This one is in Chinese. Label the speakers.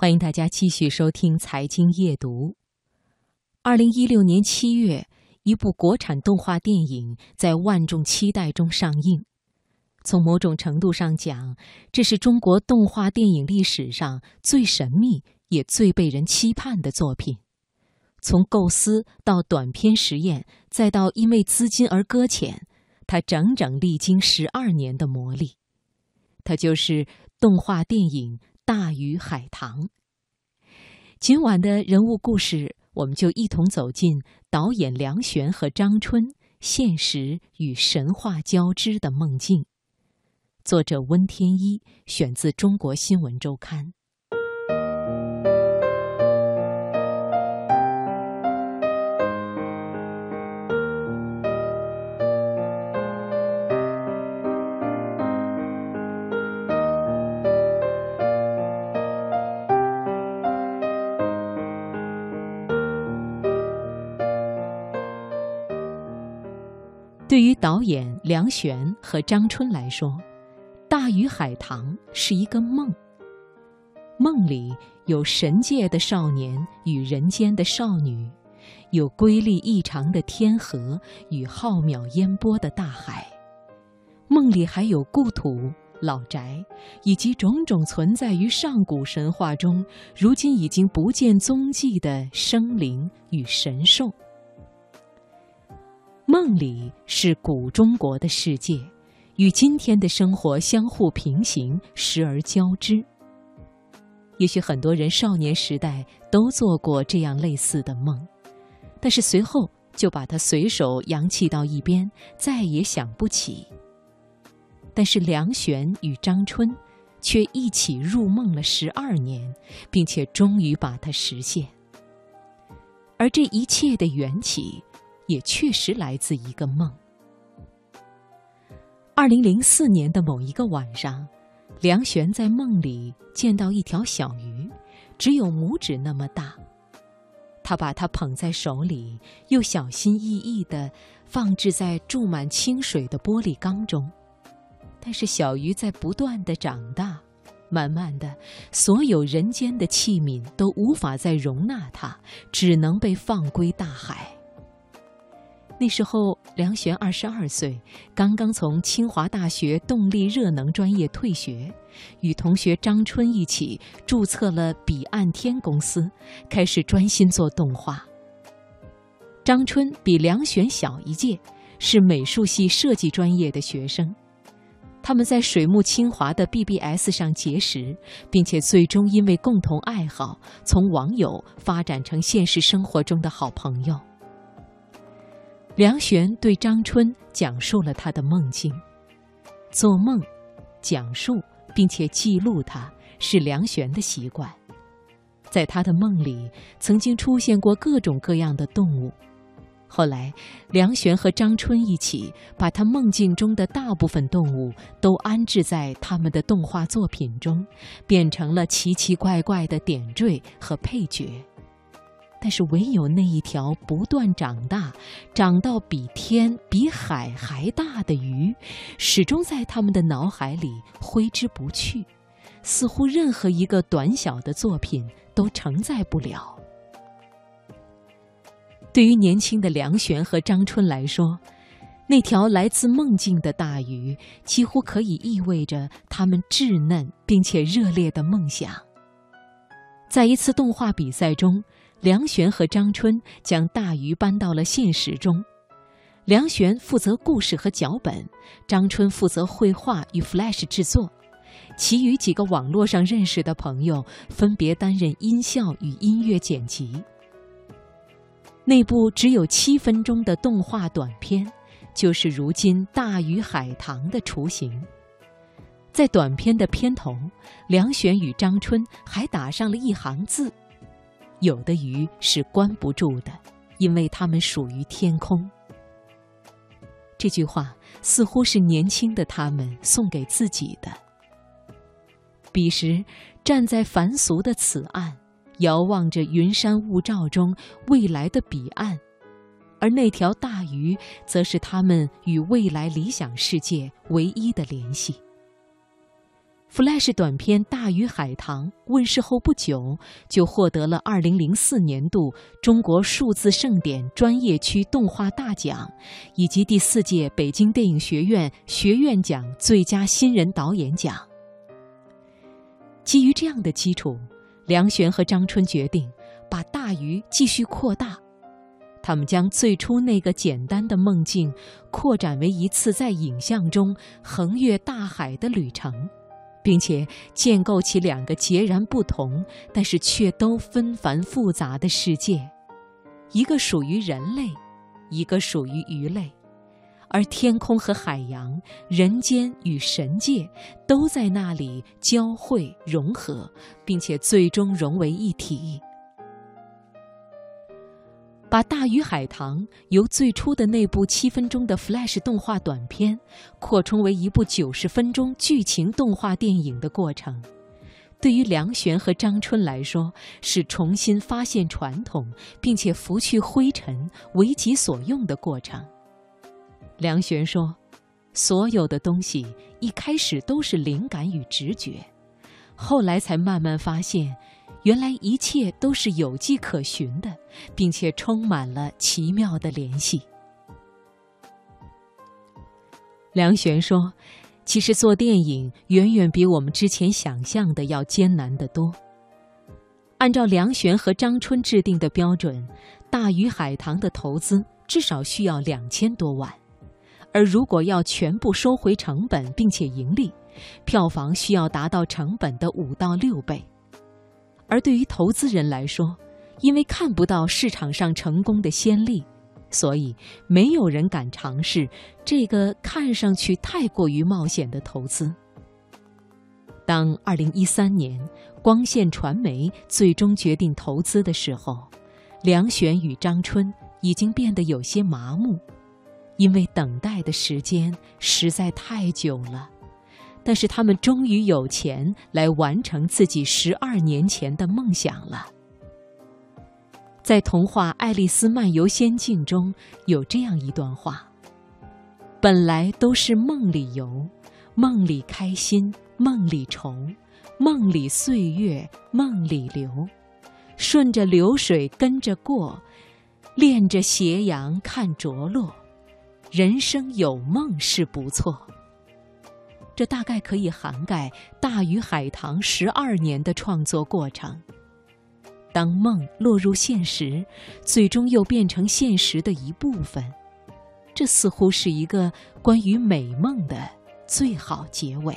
Speaker 1: 欢迎大家继续收听《财经夜读》。二零一六年七月，一部国产动画电影在万众期待中上映。从某种程度上讲，这是中国动画电影历史上最神秘也最被人期盼的作品。从构思到短片实验，再到因为资金而搁浅，它整整历经十二年的磨砺。它就是动画电影。大鱼海棠。今晚的人物故事，我们就一同走进导演梁璇和张春现实与神话交织的梦境。作者温天一，选自《中国新闻周刊》。对于导演梁璇和张春来说，《大鱼海棠》是一个梦。梦里有神界的少年与人间的少女，有瑰丽异常的天河与浩渺烟波的大海。梦里还有故土、老宅，以及种种存在于上古神话中，如今已经不见踪迹的生灵与神兽。梦里是古中国的世界，与今天的生活相互平行，时而交织。也许很多人少年时代都做过这样类似的梦，但是随后就把它随手扬弃到一边，再也想不起。但是梁璇与张春却一起入梦了十二年，并且终于把它实现。而这一切的缘起。也确实来自一个梦。二零零四年的某一个晚上，梁璇在梦里见到一条小鱼，只有拇指那么大。他把它捧在手里，又小心翼翼地放置在注满清水的玻璃缸中。但是小鱼在不断地长大，慢慢的，所有人间的器皿都无法再容纳它，只能被放归大海。那时候，梁璇二十二岁，刚刚从清华大学动力热能专业退学，与同学张春一起注册了彼岸天公司，开始专心做动画。张春比梁璇小一届，是美术系设计专业的学生。他们在水木清华的 BBS 上结识，并且最终因为共同爱好，从网友发展成现实生活中的好朋友。梁璇对张春讲述了他的梦境。做梦、讲述并且记录，它是梁璇的习惯。在他的梦里，曾经出现过各种各样的动物。后来，梁璇和张春一起把他梦境中的大部分动物都安置在他们的动画作品中，变成了奇奇怪怪的点缀和配角。但是，唯有那一条不断长大、长到比天、比海还大的鱼，始终在他们的脑海里挥之不去，似乎任何一个短小的作品都承载不了。对于年轻的梁璇和张春来说，那条来自梦境的大鱼，几乎可以意味着他们稚嫩并且热烈的梦想。在一次动画比赛中。梁璇和张春将大鱼搬到了现实中，梁璇负责故事和脚本，张春负责绘画与 Flash 制作，其余几个网络上认识的朋友分别担任音效与音乐剪辑。那部只有七分钟的动画短片，就是如今《大鱼海棠》的雏形。在短片的片头，梁璇与张春还打上了一行字。有的鱼是关不住的，因为它们属于天空。这句话似乎是年轻的他们送给自己的。彼时，站在凡俗的此岸，遥望着云山雾罩中未来的彼岸，而那条大鱼，则是他们与未来理想世界唯一的联系。Flash 短片《大鱼海棠》问世后不久，就获得了2004年度中国数字盛典专业区动画大奖，以及第四届北京电影学院学院奖最佳新人导演奖。基于这样的基础，梁璇和张春决定把大鱼继续扩大。他们将最初那个简单的梦境扩展为一次在影像中横越大海的旅程。并且建构起两个截然不同，但是却都纷繁复杂的世界，一个属于人类，一个属于鱼类，而天空和海洋、人间与神界都在那里交汇融合，并且最终融为一体。把《大鱼海棠》由最初的那部七分钟的 Flash 动画短片，扩充为一部九十分钟剧情动画电影的过程，对于梁璇和张春来说，是重新发现传统，并且拂去灰尘，为己所用的过程。梁璇说：“所有的东西一开始都是灵感与直觉，后来才慢慢发现。”原来一切都是有迹可循的，并且充满了奇妙的联系。梁璇说：“其实做电影远远比我们之前想象的要艰难得多。按照梁璇和张春制定的标准，《大鱼海棠》的投资至少需要两千多万，而如果要全部收回成本并且盈利，票房需要达到成本的五到六倍。”而对于投资人来说，因为看不到市场上成功的先例，所以没有人敢尝试这个看上去太过于冒险的投资。当二零一三年光线传媒最终决定投资的时候，梁璇与张春已经变得有些麻木，因为等待的时间实在太久了。但是他们终于有钱来完成自己十二年前的梦想了。在童话《爱丽丝漫游仙境》中有这样一段话：“本来都是梦里游，梦里开心，梦里愁，梦里岁月，梦里流，顺着流水跟着过，恋着斜阳看着落，人生有梦是不错。”这大概可以涵盖《大鱼海棠》十二年的创作过程。当梦落入现实，最终又变成现实的一部分，这似乎是一个关于美梦的最好结尾。